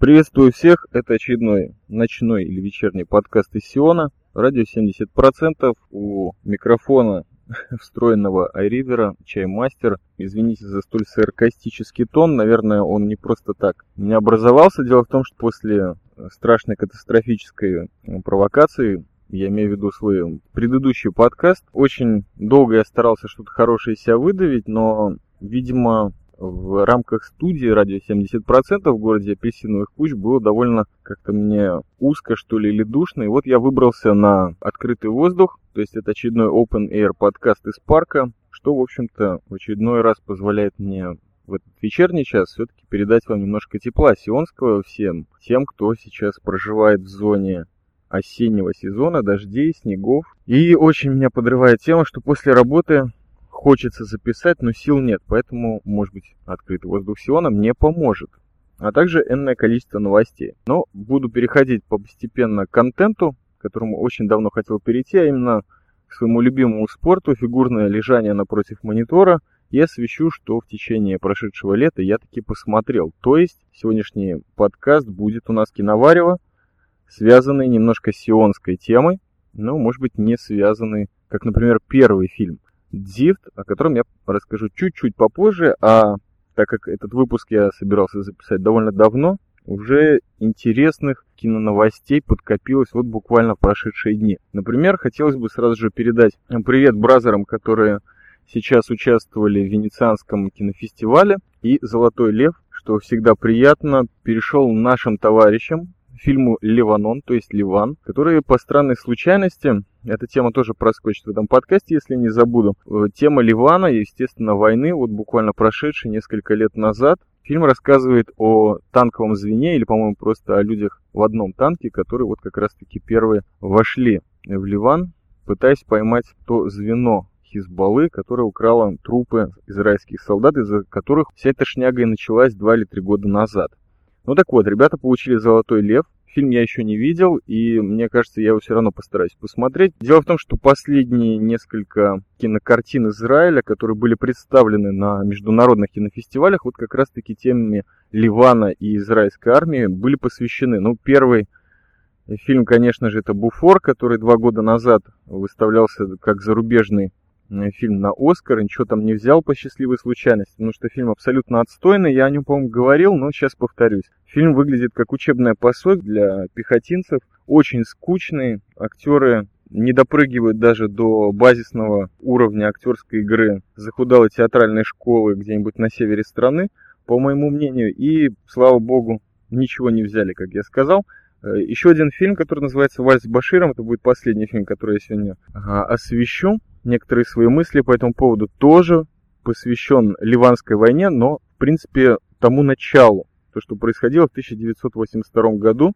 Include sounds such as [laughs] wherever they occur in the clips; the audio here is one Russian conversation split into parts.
Приветствую всех, это очередной ночной или вечерний подкаст из Сиона. Радио 70%, у микрофона [laughs] встроенного iRiver, чаймастер. Извините за столь саркастический тон, наверное, он не просто так не образовался. Дело в том, что после страшной катастрофической провокации я имею в виду свой предыдущий подкаст. Очень долго я старался что-то хорошее себя выдавить, но, видимо, в рамках студии радио 70% в городе Апельсиновых куч было довольно как-то мне узко, что ли, или душно. И вот я выбрался на открытый воздух, то есть это очередной Open Air подкаст из парка, что, в общем-то, в очередной раз позволяет мне в этот вечерний час все-таки передать вам немножко тепла сионского всем, тем, кто сейчас проживает в зоне осеннего сезона, дождей, снегов. И очень меня подрывает тема, что после работы хочется записать, но сил нет, поэтому, может быть, открытый воздух Сиона мне поможет. А также энное количество новостей. Но буду переходить постепенно к контенту, к которому очень давно хотел перейти, а именно к своему любимому спорту, фигурное лежание напротив монитора. Я освещу, что в течение прошедшего лета я таки посмотрел. То есть сегодняшний подкаст будет у нас киноварево, связанный немножко с сионской темой, но, может быть, не связанный, как, например, первый фильм. Дзифт, о котором я расскажу чуть-чуть попозже, а так как этот выпуск я собирался записать довольно давно, уже интересных киноновостей подкопилось вот буквально прошедшие дни. Например, хотелось бы сразу же передать привет бразерам, которые сейчас участвовали в Венецианском кинофестивале, и «Золотой лев», что всегда приятно, перешел нашим товарищам, фильму «Ливанон», то есть «Ливан», который по странной случайности, эта тема тоже проскочит в этом подкасте, если не забуду, э, тема Ливана, естественно, войны, вот буквально прошедшей несколько лет назад, Фильм рассказывает о танковом звене, или, по-моему, просто о людях в одном танке, которые вот как раз-таки первые вошли в Ливан, пытаясь поймать то звено Хизбаллы, которое украло трупы израильских солдат, из-за которых вся эта шняга и началась два или три года назад. Ну так вот, ребята получили «Золотой лев». Фильм я еще не видел, и мне кажется, я его все равно постараюсь посмотреть. Дело в том, что последние несколько кинокартин Израиля, которые были представлены на международных кинофестивалях, вот как раз-таки темами Ливана и израильской армии были посвящены. Ну, первый фильм, конечно же, это «Буфор», который два года назад выставлялся как зарубежный фильм на Оскар, ничего там не взял по счастливой случайности, потому что фильм абсолютно отстойный, я о нем, по-моему, говорил, но сейчас повторюсь. Фильм выглядит как учебное пособие для пехотинцев, очень скучный, актеры не допрыгивают даже до базисного уровня актерской игры захудалой театральной школы где-нибудь на севере страны, по моему мнению, и, слава богу, ничего не взяли, как я сказал. Э, Еще один фильм, который называется «Вальс с Баширом», это будет последний фильм, который я сегодня освещу некоторые свои мысли по этому поводу тоже посвящен Ливанской войне, но, в принципе, тому началу, то, что происходило в 1982 году,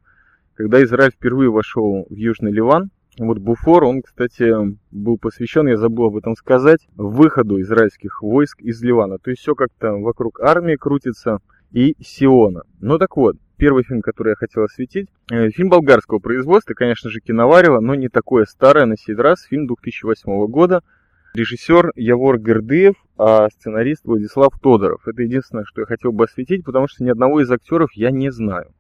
когда Израиль впервые вошел в Южный Ливан. Вот Буфор, он, кстати, был посвящен, я забыл об этом сказать, выходу израильских войск из Ливана. То есть все как-то вокруг армии крутится и Сиона. Ну так вот, первый фильм, который я хотел осветить. Э, фильм болгарского производства, конечно же, киноварево, но не такое старое на сей раз. Фильм 2008 года. Режиссер Явор Гердыев, а сценарист Владислав Тодоров. Это единственное, что я хотел бы осветить, потому что ни одного из актеров я не знаю.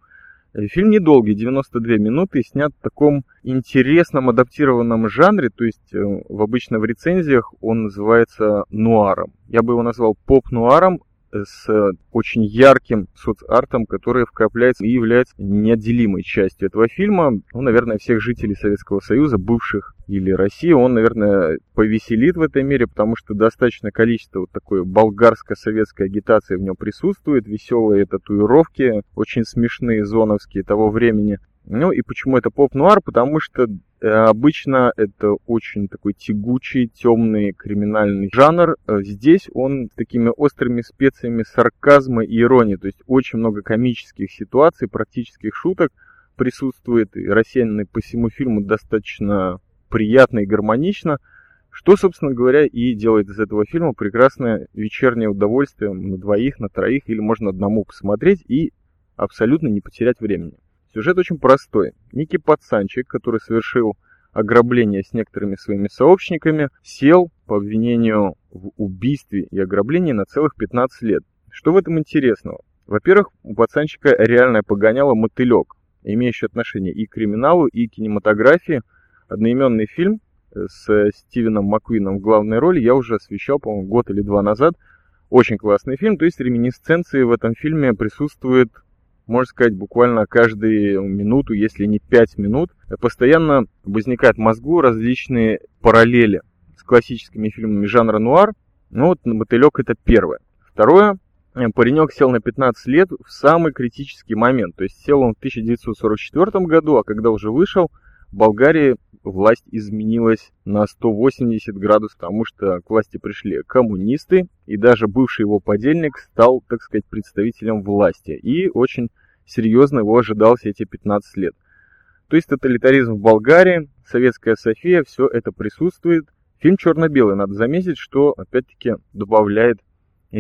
Э, фильм недолгий, 92 минуты, и снят в таком интересном адаптированном жанре, то есть э, в обычно в рецензиях он называется нуаром. Я бы его назвал поп-нуаром, с очень ярким соцартом, который вкрапляется и является неотделимой частью этого фильма. Ну, наверное, всех жителей Советского Союза, бывших или России, он, наверное, повеселит в этой мере, потому что достаточно количество вот такой болгарско-советской агитации в нем присутствует, веселые татуировки, очень смешные зоновские того времени. Ну и почему это поп-нуар? Потому что э, обычно это очень такой тягучий, темный криминальный жанр. Э, здесь он с такими острыми специями сарказма и иронии. То есть очень много комических ситуаций, практических шуток присутствует. И рассеянный по всему фильму достаточно приятно и гармонично. Что, собственно говоря, и делает из этого фильма прекрасное вечернее удовольствие на двоих, на троих, или можно одному посмотреть и абсолютно не потерять времени. Сюжет очень простой. Некий пацанчик, который совершил ограбление с некоторыми своими сообщниками, сел по обвинению в убийстве и ограблении на целых 15 лет. Что в этом интересного? Во-первых, у пацанчика реальное погоняло мотылек, имеющий отношение и к криминалу, и к кинематографии. Одноименный фильм с Стивеном Маквином в главной роли я уже освещал, по-моему, год или два назад. Очень классный фильм, то есть реминисценции в этом фильме присутствует, можно сказать, буквально каждую минуту, если не пять минут. Постоянно возникают в мозгу различные параллели с классическими фильмами жанра нуар. Ну вот «Мотылек» — это первое. Второе, паренек сел на 15 лет в самый критический момент. То есть сел он в 1944 году, а когда уже вышел, в Болгарии власть изменилась на 180 градусов, потому что к власти пришли коммунисты, и даже бывший его подельник стал, так сказать, представителем власти. И очень серьезно его ожидал все эти 15 лет. То есть тоталитаризм в Болгарии, советская София, все это присутствует. Фильм черно-белый, надо заметить, что опять-таки добавляет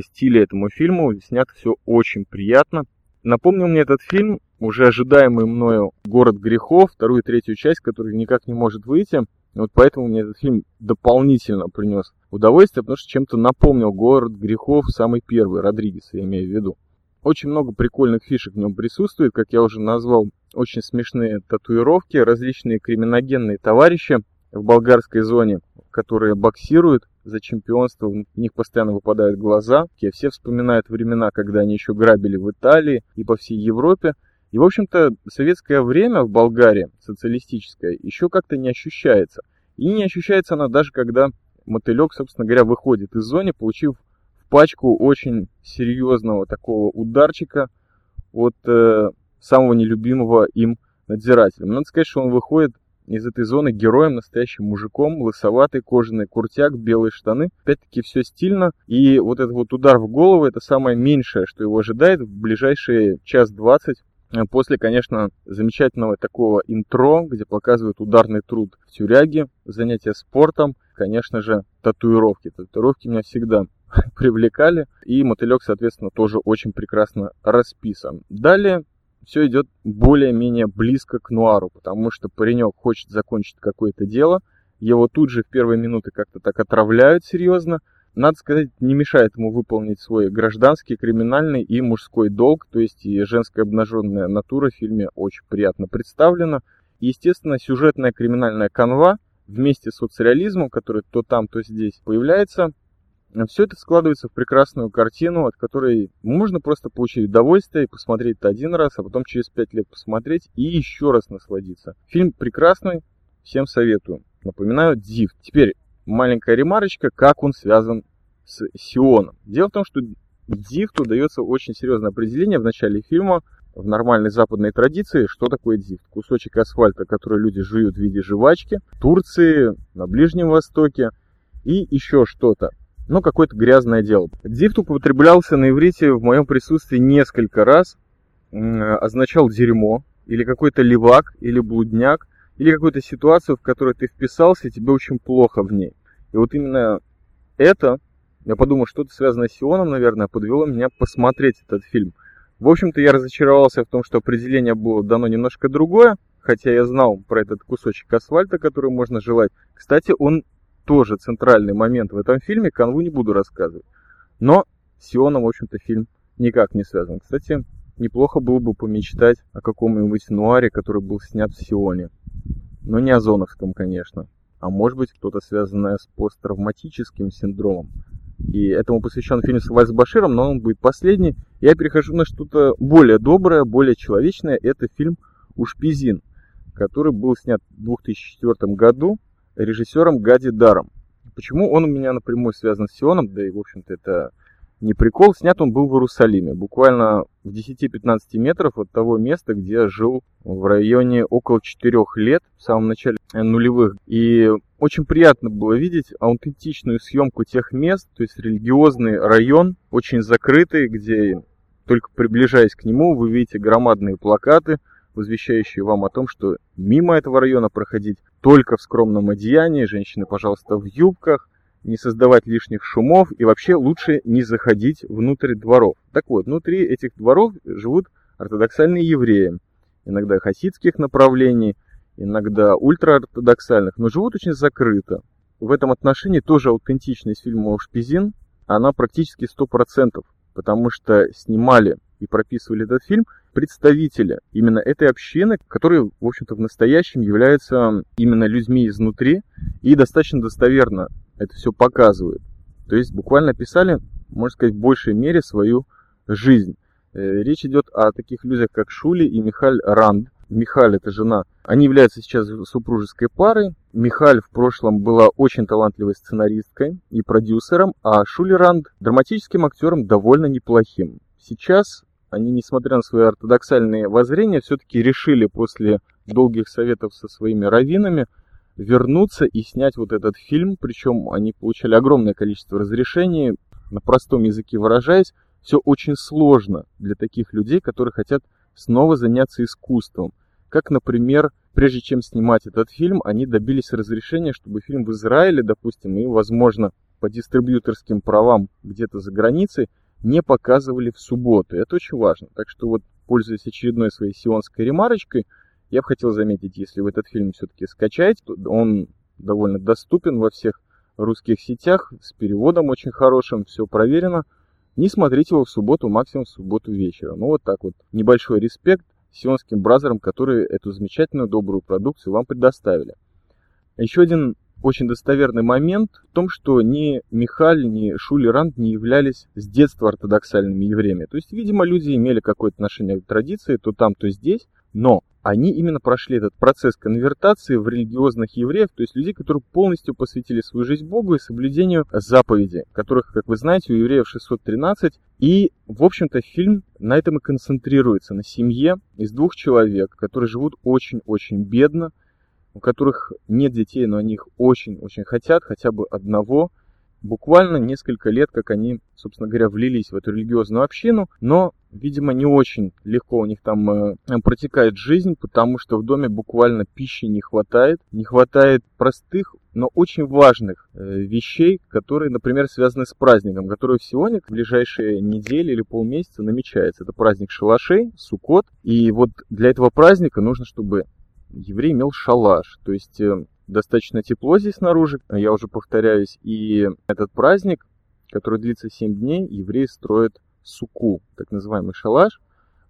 стиля этому фильму. Снято все очень приятно. Напомнил мне этот фильм уже ожидаемый мною «Город грехов», вторую и третью часть, которая никак не может выйти. Вот поэтому мне этот фильм дополнительно принес удовольствие, потому что чем-то напомнил «Город грехов» самый первый, Родригес, я имею в виду. Очень много прикольных фишек в нем присутствует, как я уже назвал, очень смешные татуировки, различные криминогенные товарищи в болгарской зоне, которые боксируют за чемпионство, у них постоянно выпадают глаза. Все вспоминают времена, когда они еще грабили в Италии и по всей Европе. И, в общем-то, советское время в Болгарии, социалистическое, еще как-то не ощущается. И не ощущается она даже, когда мотылек, собственно говоря, выходит из зоны, получив в пачку очень серьезного такого ударчика от э, самого нелюбимого им надзирателя. Надо сказать, что он выходит из этой зоны героем, настоящим мужиком, лысоватый, кожаный куртяк, белые штаны. Опять-таки все стильно. И вот этот вот удар в голову, это самое меньшее, что его ожидает в ближайшие час двадцать после, конечно, замечательного такого интро, где показывают ударный труд в тюряге, занятия спортом, конечно же, татуировки. Татуировки меня всегда [laughs] привлекали, и мотылек, соответственно, тоже очень прекрасно расписан. Далее все идет более-менее близко к нуару, потому что паренек хочет закончить какое-то дело, его тут же в первые минуты как-то так отравляют серьезно, надо сказать, не мешает ему выполнить свой гражданский, криминальный и мужской долг, то есть и женская обнаженная натура в фильме очень приятно представлена. естественно, сюжетная криминальная канва вместе с соцреализмом, который то там, то здесь появляется, все это складывается в прекрасную картину, от которой можно просто получить удовольствие и посмотреть это один раз, а потом через пять лет посмотреть и еще раз насладиться. Фильм прекрасный, всем советую. Напоминаю, Див. Теперь маленькая ремарочка, как он связан с Сионом. Дело в том, что Дифту дается очень серьезное определение в начале фильма, в нормальной западной традиции, что такое дифт. Кусочек асфальта, который люди жуют в виде жвачки, в Турции, на Ближнем Востоке и еще что-то. Ну, какое-то грязное дело. Дифт употреблялся на иврите в моем присутствии несколько раз. Означал дерьмо, или какой-то левак, или блудняк или какую-то ситуацию, в которой ты вписался, и тебе очень плохо в ней. И вот именно это, я подумал, что-то связанное с Сионом, наверное, подвело меня посмотреть этот фильм. В общем-то, я разочаровался в том, что определение было дано немножко другое, хотя я знал про этот кусочек асфальта, который можно желать. Кстати, он тоже центральный момент в этом фильме, канву не буду рассказывать. Но с Сионом, в общем-то, фильм никак не связан. Кстати, неплохо было бы помечтать о каком-нибудь нуаре, который был снят в Сионе. Но не озоновском, конечно. А может быть, кто-то связанное с посттравматическим синдромом. И этому посвящен фильм с Вальс Баширом, но он будет последний. Я перехожу на что-то более доброе, более человечное. Это фильм «Ушпизин», который был снят в 2004 году режиссером Гади Даром. Почему он у меня напрямую связан с Сионом, да и, в общем-то, это не прикол, снят он был в Иерусалиме, буквально в 10-15 метров от того места, где я жил в районе около 4 лет, в самом начале нулевых. И очень приятно было видеть аутентичную съемку тех мест, то есть религиозный район, очень закрытый, где только приближаясь к нему, вы видите громадные плакаты, возвещающие вам о том, что мимо этого района проходить только в скромном одеянии, женщины, пожалуйста, в юбках, не создавать лишних шумов и вообще лучше не заходить внутрь дворов. Так вот, внутри этих дворов живут ортодоксальные евреи, иногда хасидских направлений, иногда ультраортодоксальных, но живут очень закрыто. В этом отношении тоже аутентичность фильма «Шпизин», она практически 100%, потому что снимали и прописывали этот фильм представители именно этой общины, которые, в общем-то, в настоящем являются именно людьми изнутри и достаточно достоверно это все показывают. То есть буквально писали, можно сказать, в большей мере свою жизнь. Э, речь идет о таких людях, как Шули и Михаль Ранд. Михаль – это жена. Они являются сейчас супружеской парой. Михаль в прошлом была очень талантливой сценаристкой и продюсером, а Шули Ранд – драматическим актером довольно неплохим. Сейчас они, несмотря на свои ортодоксальные воззрения, все-таки решили после долгих советов со своими раввинами вернуться и снять вот этот фильм. Причем они получали огромное количество разрешений, на простом языке выражаясь, все очень сложно для таких людей, которые хотят снова заняться искусством. Как, например, прежде чем снимать этот фильм, они добились разрешения, чтобы фильм в Израиле, допустим, и, возможно, по дистрибьюторским правам где-то за границей, не показывали в субботу. Это очень важно. Так что вот, пользуясь очередной своей сионской ремарочкой, я бы хотел заметить, если вы этот фильм все-таки скачаете, он довольно доступен во всех русских сетях, с переводом очень хорошим, все проверено. Не смотрите его в субботу, максимум в субботу вечером. Ну вот так вот. Небольшой респект сионским бразерам, которые эту замечательную добрую продукцию вам предоставили. Еще один очень достоверный момент в том, что ни Михаль, ни Шули Ранд не являлись с детства ортодоксальными евреями. То есть, видимо, люди имели какое-то отношение к традиции, то там, то здесь, но они именно прошли этот процесс конвертации в религиозных евреев, то есть людей, которые полностью посвятили свою жизнь Богу и соблюдению заповедей, которых, как вы знаете, у евреев 613. И, в общем-то, фильм на этом и концентрируется, на семье из двух человек, которые живут очень-очень бедно, у которых нет детей, но они их очень-очень хотят, хотя бы одного – буквально несколько лет, как они, собственно говоря, влились в эту религиозную общину, но, видимо, не очень легко у них там э, протекает жизнь, потому что в доме буквально пищи не хватает, не хватает простых, но очень важных э, вещей, которые, например, связаны с праздником, который сегодня, в ближайшие недели или полмесяца намечается. Это праздник шалашей, сукот, и вот для этого праздника нужно, чтобы еврей имел шалаш, то есть э, достаточно тепло здесь снаружи, я уже повторяюсь, и этот праздник, который длится 7 дней, евреи строят суку, так называемый шалаш,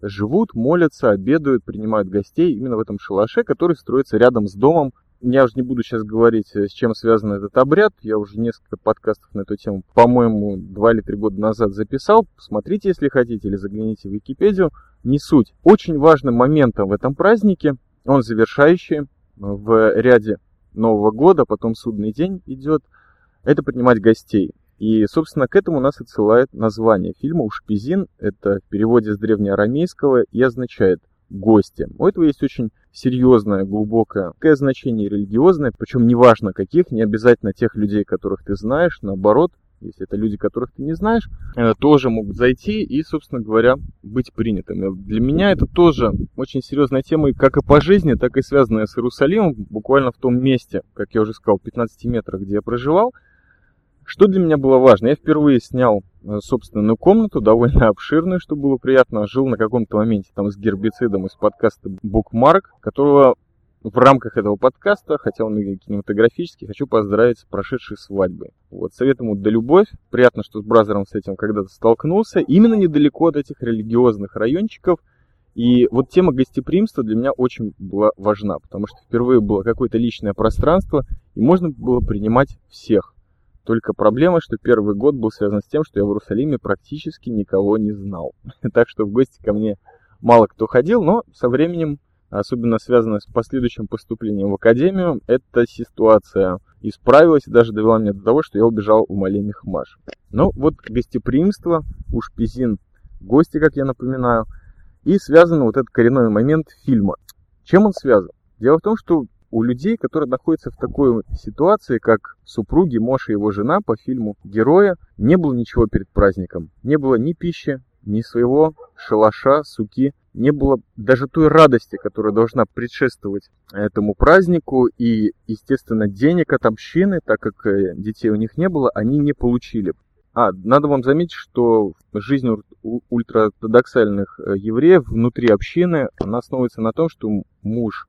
живут, молятся, обедают, принимают гостей именно в этом шалаше, который строится рядом с домом. Я уже не буду сейчас говорить, с чем связан этот обряд. Я уже несколько подкастов на эту тему, по-моему, два или три года назад записал. Посмотрите, если хотите, или загляните в Википедию. Не суть. Очень важным моментом в этом празднике, он завершающий в ряде Нового года, потом судный день идет, это принимать гостей. И, собственно, к этому нас отсылает название фильма «Ушпизин». Это в переводе с древнеарамейского и означает «гости». У этого есть очень серьезное, глубокое значение религиозное, причем неважно каких, не обязательно тех людей, которых ты знаешь, наоборот, если это люди, которых ты не знаешь, э, тоже могут зайти и, собственно говоря, быть принятыми. Для меня это тоже очень серьезная тема, как и по жизни, так и связанная с Иерусалимом, буквально в том месте, как я уже сказал, 15 метрах, где я проживал. Что для меня было важно? Я впервые снял э, собственную комнату, довольно [laughs] обширную, что было приятно. Жил на каком-то моменте там с гербицидом из подкаста Bookmark, которого в рамках этого подкаста, хотя он и кинематографический, хочу поздравить с прошедшей свадьбой. Вот, советую ему да любовь. Приятно, что с бразером с этим когда-то столкнулся. Именно недалеко от этих религиозных райончиков. И вот тема гостеприимства для меня очень была важна, потому что впервые было какое-то личное пространство, и можно было принимать всех. Только проблема, что первый год был связан с тем, что я в Иерусалиме практически никого не знал. [laughs] Так что в гости ко мне мало кто ходил, но со временем особенно связанная с последующим поступлением в академию, эта ситуация исправилась и даже довела меня до того, что я убежал в Мале Мехмаш. Но вот гостеприимство, уж пизин гости, как я напоминаю, и связан вот этот коренной момент фильма. Чем он связан? Дело в том, что у людей, которые находятся в такой ситуации, как супруги, Моша и его жена по фильму «Героя», не было ничего перед праздником. Не было ни пищи, ни своего шалаша, суки, не было даже той радости, которая должна предшествовать этому празднику, и, естественно, денег от общины, так как э, детей у них не было, они не получили. А, надо вам заметить, что жизнь ультраортодоксальных э, евреев внутри общины, она основывается на том, что муж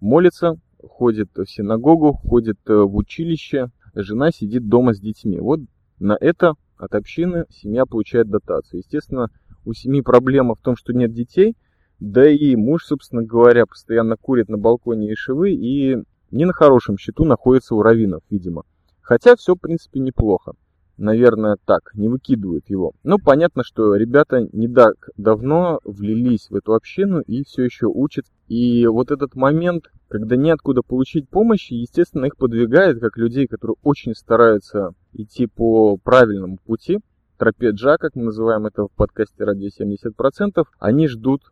молится, ходит в синагогу, ходит э, в училище, жена сидит дома с детьми. Вот на это от общины семья получает дотацию. Естественно, у семьи проблема в том, что нет детей, да и муж, собственно говоря, постоянно курит на балконе Ишевы и не на хорошем счету находится у раввинов, видимо. Хотя все, в принципе, неплохо. Наверное, так, не выкидывают его. Но понятно, что ребята не так давно влились в эту общину и все еще учат. И вот этот момент, когда неоткуда получить помощь, естественно, их подвигает, как людей, которые очень стараются идти по правильному пути, тропе Джа, как мы называем это в подкасте «Радио 70%», они ждут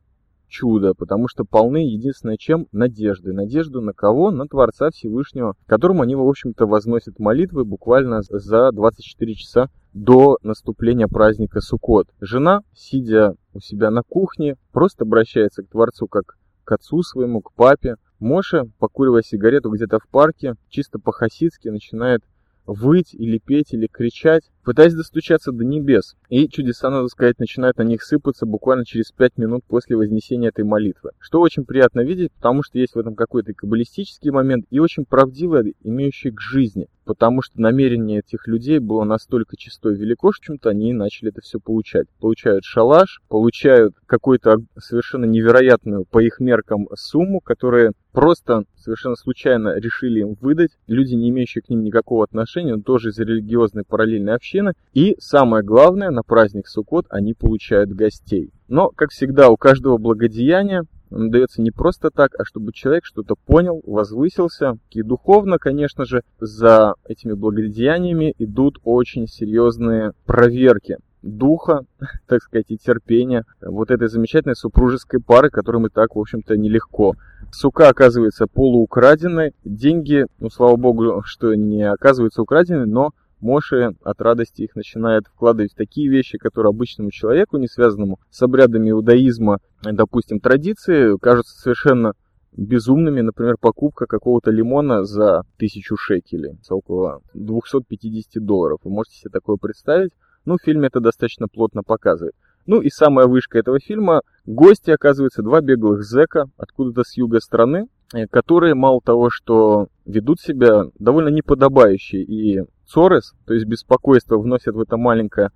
чудо, потому что полны единственное чем надежды. Надежду на кого? На Творца Всевышнего, которому они, в общем-то, возносят молитвы буквально за 24 часа до наступления праздника Суккот. Жена, сидя у себя на кухне, просто обращается к Творцу как к отцу своему, к папе. Моша, покуривая сигарету где-то в парке, чисто по-хасидски начинает выть или петь или кричать, пытаясь достучаться до небес. И чудеса, надо сказать, начинают на них сыпаться буквально через пять минут после вознесения этой молитвы. Что очень приятно видеть, потому что есть в этом какой-то каббалистический момент и очень правдивый, имеющий к жизни. Потому что намерение этих людей было настолько чисто и велико, что чем-то они начали это все получать. Получают шалаш, получают какую-то совершенно невероятную по их меркам сумму, которая просто совершенно случайно решили им выдать. Люди, не имеющие к ним никакого отношения, но тоже из религиозной параллельной общины. И самое главное, на праздник Суккот они получают гостей. Но, как всегда, у каждого благодеяния дается не просто так, а чтобы человек что-то понял, возвысился. И духовно, конечно же, за этими благодеяниями идут очень серьезные проверки духа, [laughs] так сказать, и терпения вот этой замечательной супружеской пары, которым и так, в общем-то, нелегко. Сука оказывается полуукраденной, деньги, ну, слава богу, что не оказываются украденными, но Моше от радости их начинает вкладывать в такие вещи, которые обычному человеку, не связанному с обрядами иудаизма, допустим, традиции, кажутся совершенно безумными, например, покупка какого-то лимона за тысячу шекелей, за около 250 долларов. Вы можете себе такое представить? Ну, в фильме это достаточно плотно показывает. Ну и самая вышка этого фильма, гости, оказывается, два беглых зэка откуда-то с юга страны, э, которые мало того, что ведут себя довольно неподобающе и цорес, то есть беспокойство вносят в это маленькое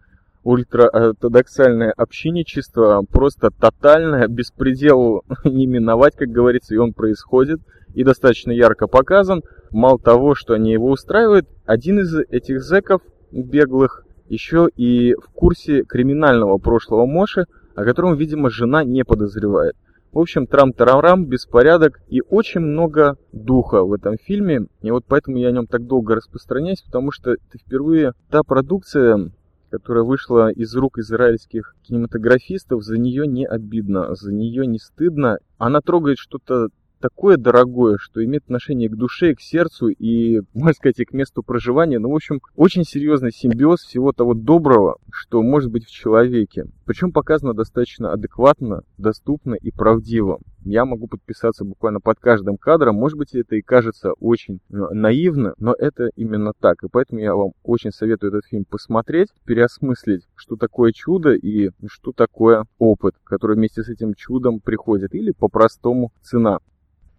ультраортодоксальное общинничество, просто тотальное, беспределу [laughs] не миновать, как говорится, и он происходит, и достаточно ярко показан. Мало того, что они его устраивают, один из этих зэков беглых еще и в курсе криминального прошлого Моши, о котором, видимо, жена не подозревает. В общем, трам-тарарам, беспорядок и очень много духа в этом фильме. И вот поэтому я о нем так долго распространяюсь, потому что это впервые та продукция, которая вышла из рук израильских кинематографистов, за нее не обидно, за нее не стыдно. Она трогает что-то такое дорогое, что имеет отношение к душе, к сердцу и, можно сказать, и к месту проживания. Ну, в общем, очень серьезный симбиоз всего того доброго, что может быть в человеке. Причем показано достаточно адекватно, доступно и правдиво. Я могу подписаться буквально под каждым кадром. Может быть, это и кажется очень э, наивно, но это именно так. И поэтому я вам очень советую этот фильм посмотреть, переосмыслить, что такое чудо и что такое опыт, который вместе с этим чудом приходит. Или по-простому цена.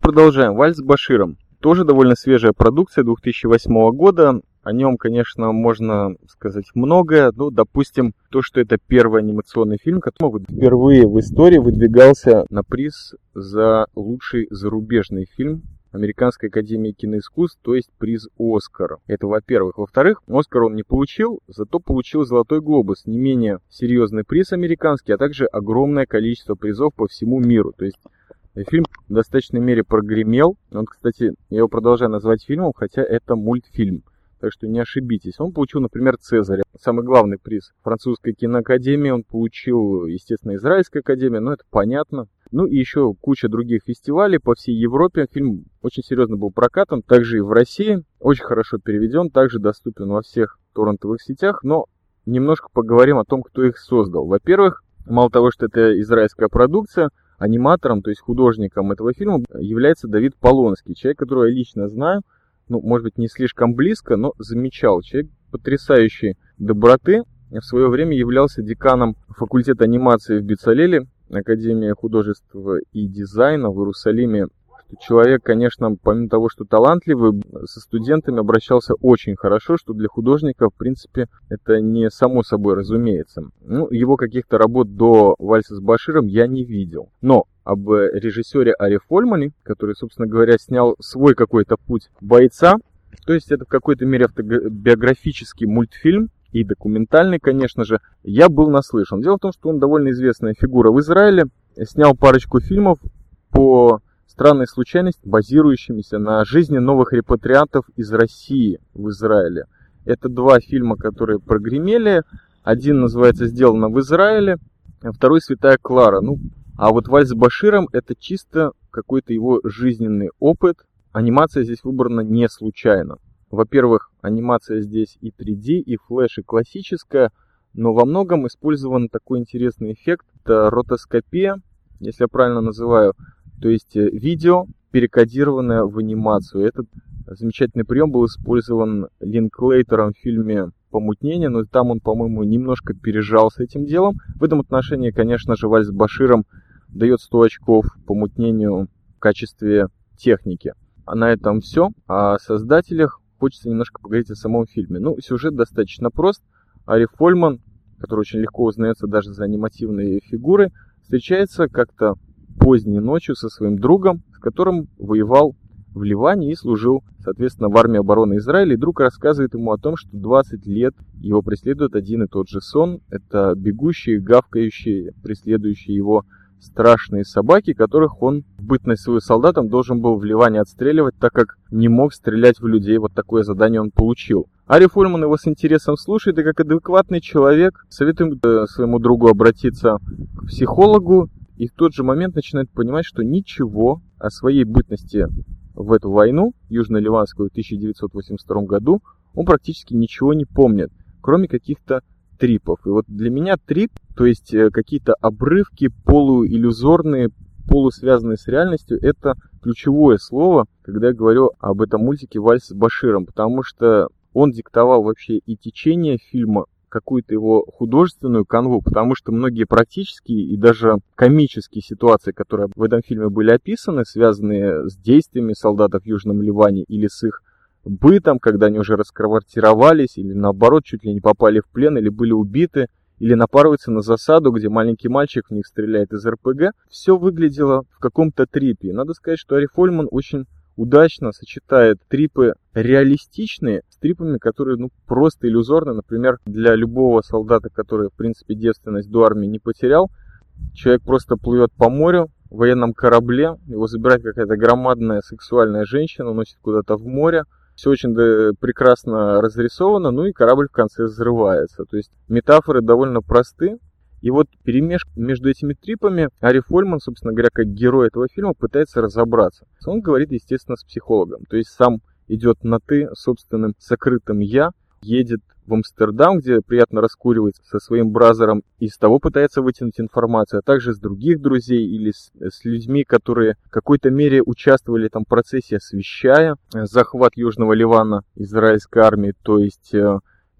Продолжаем. Вальс с Баширом. Тоже довольно свежая продукция 2008 года. О нем, конечно, можно сказать многое. Ну, допустим, то, что это первый анимационный фильм, который впервые в истории выдвигался на приз за лучший зарубежный фильм Американской академии киноискусств, то есть приз Оскар. Это во-первых. Во-вторых, Оскар он не получил, зато получил Золотой Глобус, не менее серьезный приз американский, а также огромное количество призов по всему миру. То есть Фильм в достаточной мере прогремел. Он, кстати, я его продолжаю назвать фильмом, хотя это мультфильм. Так что не ошибитесь. Он получил, например, Цезаря. Самый главный приз французской киноакадемии. Он получил, естественно, Израильской академии, но это понятно. Ну и еще куча других фестивалей по всей Европе. Фильм очень серьезно был прокатан. Также и в России. Очень хорошо переведен. Также доступен во всех торрентовых сетях. Но немножко поговорим о том, кто их создал. Во-первых, мало того, что это израильская продукция – аниматором, то есть художником этого фильма является Давид Полонский, человек, которого я лично знаю, ну, может быть, не слишком близко, но замечал. Человек потрясающей доброты, в свое время являлся деканом факультета анимации в Бицалеле, Академия художества и дизайна в Иерусалиме что человек, конечно, помимо того, что талантливый, со студентами обращался очень хорошо, что для художника, в принципе, это не само собой разумеется. Ну, его каких-то работ до «Вальса с Баширом» я не видел. Но об режиссере Ари Фольмане, который, собственно говоря, снял свой какой-то путь бойца, то есть это в какой-то мере автобиографический мультфильм, и документальный, конечно же, я был наслышан. Дело в том, что он довольно известная фигура в Израиле, снял парочку фильмов по странной случайности, базирующимися на жизни новых репатриантов из России в Израиле. Это два фильма, которые прогремели. Один называется «Сделано в Израиле», а второй «Святая Клара». Ну, а вот «Вальс с Баширом» — это чисто какой-то его жизненный опыт. Анимация здесь выбрана не случайно. Во-первых, анимация здесь и 3D, и флеш, и классическая, но во многом использован такой интересный эффект. Ротоскопия, если я правильно называю, то есть э, видео, перекодированное в анимацию. Этот замечательный прием был использован Линклейтером в фильме «Помутнение», но там он, по-моему, немножко пережал с этим делом. В этом отношении, конечно же, Вальс Баширом дает 100 очков помутнению в качестве техники. А на этом все. О создателях хочется немножко поговорить о самом фильме. Ну, сюжет достаточно прост. Ари Фольман, который очень легко узнается даже за анимативные фигуры, встречается как-то поздней ночью со своим другом, с которым воевал в Ливане и служил, соответственно, в армии обороны Израиля. И друг рассказывает ему о том, что 20 лет его преследует один и тот же сон. Это бегущие, гавкающие, преследующие его страшные собаки, которых он в бытность своим солдатом должен был в Ливане отстреливать, так как не мог стрелять в людей. Вот такое задание он получил. Ари Фольман его с интересом слушает, и как адекватный человек советует э, своему другу обратиться к психологу, и в тот же момент начинает понимать, что ничего о своей бытности в эту войну, Южно-Ливанскую, в 1982 году, он практически ничего не помнит, кроме каких-то трипов. И вот для меня трип, то есть э, какие-то обрывки полуиллюзорные, полусвязанные с реальностью, это ключевое слово, когда я говорю об этом мультике «Вальс с Баширом», потому что он диктовал вообще и течение фильма, какую-то его художественную канву, потому что многие практические и даже комические ситуации, которые в этом фильме были описаны, связанные с действиями солдатов в Южном Ливане или с их бытом, когда они уже расквартировались, или наоборот, чуть ли не попали в плен, или были убиты, или напарываются на засаду, где маленький мальчик в них стреляет из РПГ, все выглядело в каком-то трипе. Надо сказать, что Ари Фольман очень удачно сочетает трипы реалистичные с трипами, которые ну, просто иллюзорны. Например, для любого солдата, который, в принципе, девственность до армии не потерял, человек просто плывет по морю, в военном корабле, его забирает какая-то громадная сексуальная женщина, уносит куда-то в море, все очень прекрасно разрисовано, ну и корабль в конце взрывается. То есть метафоры довольно просты. И вот перемешка между этими трипами Ари Фольман, собственно говоря, как герой этого фильма, пытается разобраться. Он говорит, естественно, с психологом. То есть сам идет на «ты» собственным сокрытым «я», едет в Амстердам, где приятно раскуривать со своим бразером, и с того пытается вытянуть информацию, а также с других друзей или с, с людьми, которые в какой-то мере участвовали в этом процессе, освещая захват Южного Ливана израильской армии, то есть э,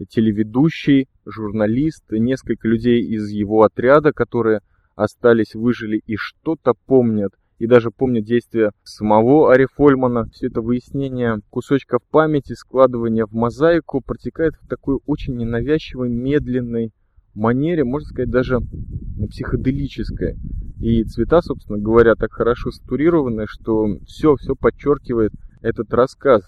телеведущий, журналист, несколько людей из его отряда, которые остались, выжили и что-то помнят и даже помню действия самого Ари Фольмана. Все это выяснение кусочков памяти, складывание в мозаику протекает в такой очень ненавязчивой, медленной манере, можно сказать, даже психоделической. И цвета, собственно говоря, так хорошо стурированы, что все, все подчеркивает этот рассказ.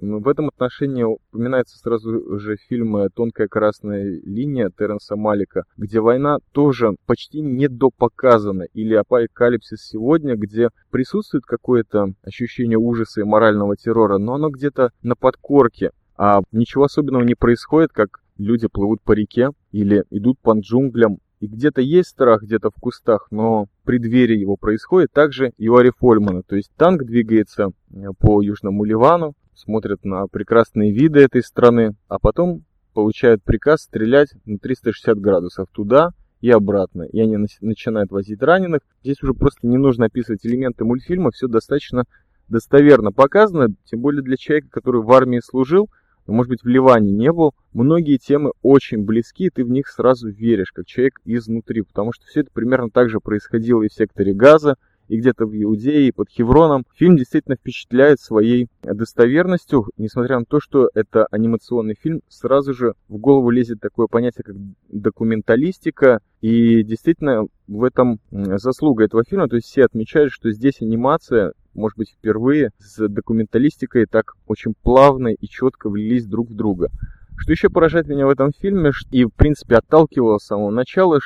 Ну, в этом отношении упоминается сразу же фильм «Тонкая красная линия» Теренса Малика, где война тоже почти недопоказана, или «Апокалипсис сегодня», где присутствует какое-то ощущение ужаса и морального террора, но оно где-то на подкорке, а ничего особенного не происходит, как люди плывут по реке или идут по джунглям, и где-то есть страх, где-то в кустах, но преддверие его происходит. Также и у Ари Фольмана. То есть танк двигается по Южному Ливану, смотрят на прекрасные виды этой страны, а потом получают приказ стрелять на 360 градусов туда и обратно. И они начинают возить раненых. Здесь уже просто не нужно описывать элементы мультфильма, все достаточно достоверно показано, тем более для человека, который в армии служил, может быть, в Ливане не был, многие темы очень близки, и ты в них сразу веришь, как человек изнутри, потому что все это примерно так же происходило и в секторе газа, и где-то в Иудее, и под Хевроном. Фильм действительно впечатляет своей достоверностью, несмотря на то, что это анимационный фильм, сразу же в голову лезет такое понятие, как документалистика, и действительно в этом заслуга этого фильма, то есть все отмечают, что здесь анимация может быть, впервые с документалистикой так очень плавно и четко влились друг в друга. Что еще поражает меня в этом фильме, и, в принципе, отталкивало с самого начала,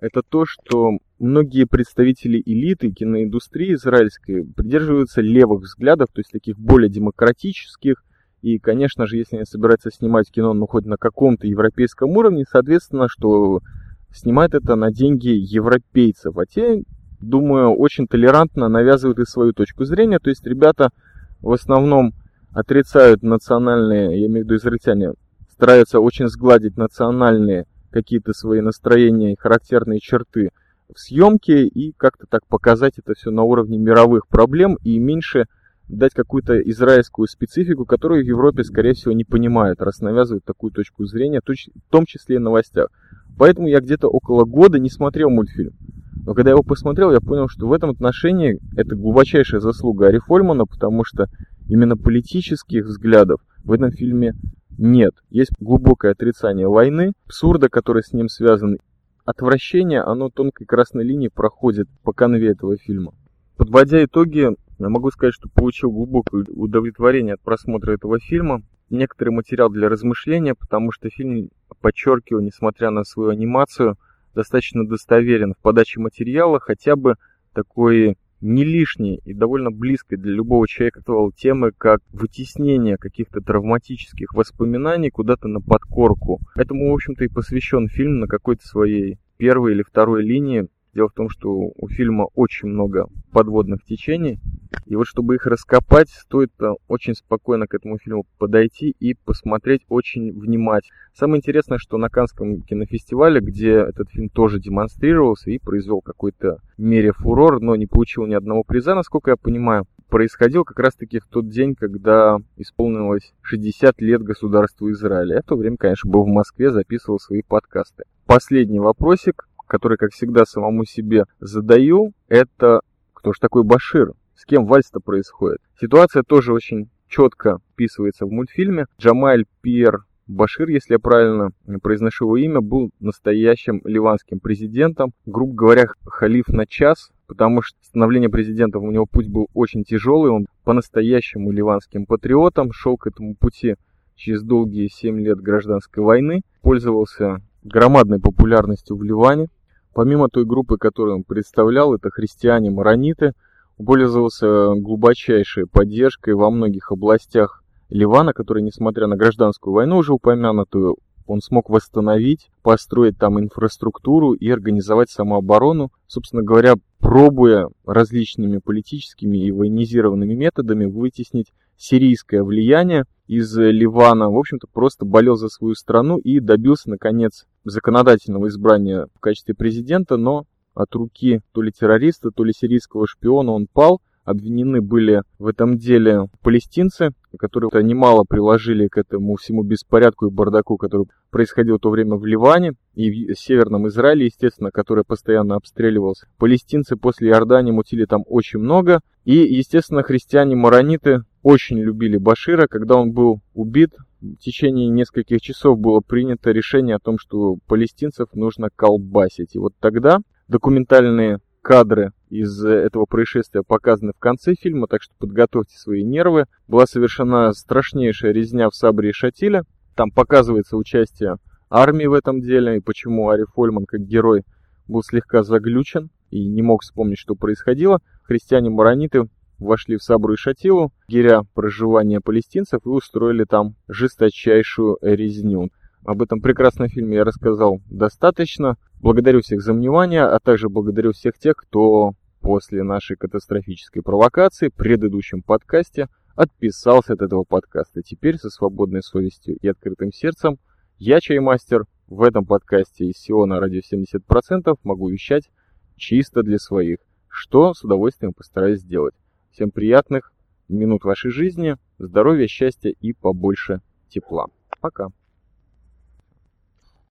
это то, что многие представители элиты киноиндустрии израильской придерживаются левых взглядов, то есть таких более демократических, и, конечно же, если они собираются снимать кино, ну, хоть на каком-то европейском уровне, соответственно, что снимают это на деньги европейцев, а те думаю, очень толерантно навязывают и свою точку зрения. То есть ребята в основном отрицают национальные, я имею в виду израильтяне, стараются очень сгладить национальные какие-то свои настроения и характерные черты в съемке и как-то так показать это все на уровне мировых проблем и меньше дать какую-то израильскую специфику, которую в Европе, скорее всего, не понимают, раз навязывают такую точку зрения, в том числе и в новостях. Поэтому я где-то около года не смотрел мультфильм. Но когда я его посмотрел, я понял, что в этом отношении это глубочайшая заслуга Ари Фольмана, потому что именно политических взглядов в этом фильме нет. Есть глубокое отрицание войны, абсурда, который с ним связан. Отвращение, оно тонкой красной линией проходит по конве этого фильма. Подводя итоги, я могу сказать, что получил глубокое удовлетворение от просмотра этого фильма. Некоторый материал для размышления, потому что фильм подчеркивал, несмотря на свою анимацию, достаточно достоверен в подаче материала, хотя бы такой не лишней и довольно близкой для любого человека темы, как вытеснение каких-то травматических воспоминаний куда-то на подкорку. Этому, в общем-то, и посвящен фильм на какой-то своей первой или второй линии, Дело в том, что у фильма очень много подводных течений, и вот чтобы их раскопать, стоит очень спокойно к этому фильму подойти и посмотреть очень внимательно. Самое интересное, что на Канском кинофестивале, где этот фильм тоже демонстрировался и произвел какой-то мере фурор, но не получил ни одного приза, насколько я понимаю, происходил как раз-таки в тот день, когда исполнилось 60 лет государству Израиля. Я в то время, конечно, был в Москве, записывал свои подкасты. Последний вопросик который, как всегда, самому себе задаю, это кто же такой Башир? С кем вальс-то происходит? Ситуация тоже очень четко вписывается в мультфильме. Джамаль Пьер Башир, если я правильно произношу его имя, был настоящим ливанским президентом, грубо говоря, халиф на час, потому что становление президентом у него путь был очень тяжелый, он по-настоящему ливанским патриотом, шел к этому пути через долгие 7 лет гражданской войны, пользовался громадной популярностью в Ливане, Помимо той группы, которую он представлял, это христиане-марониты, пользовался глубочайшей поддержкой во многих областях Ливана, который, несмотря на гражданскую войну уже упомянутую, он смог восстановить, построить там инфраструктуру и организовать самооборону, собственно говоря, пробуя различными политическими и военизированными методами вытеснить сирийское влияние из Ливана. В общем-то, просто болел за свою страну и добился, наконец, законодательного избрания в качестве президента, но от руки то ли террориста, то ли сирийского шпиона он пал. Обвинены были в этом деле палестинцы, которые немало приложили к этому всему беспорядку и бардаку, который происходил в то время в Ливане и в Северном Израиле, естественно, который постоянно обстреливался. Палестинцы после Иордании мутили там очень много. И, естественно, христиане-марониты очень любили Башира. Когда он был убит, в течение нескольких часов было принято решение о том, что палестинцев нужно колбасить. И вот тогда документальные кадры из этого происшествия показаны в конце фильма, так что подготовьте свои нервы. Была совершена страшнейшая резня в Сабре и Шатиле. Там показывается участие армии в этом деле, и почему Ари Фольман, как герой, был слегка заглючен и не мог вспомнить, что происходило. Христиане-марониты вошли в Сабру и Шатилу, гиря проживания палестинцев и устроили там жесточайшую резню. Об этом прекрасном фильме я рассказал достаточно. Благодарю всех за внимание, а также благодарю всех тех, кто после нашей катастрофической провокации в предыдущем подкасте отписался от этого подкаста. Теперь со свободной совестью и открытым сердцем я, Чаймастер, в этом подкасте из Сиона радио 70% могу вещать чисто для своих, что с удовольствием постараюсь сделать. Всем приятных минут вашей жизни, здоровья, счастья и побольше тепла. Пока.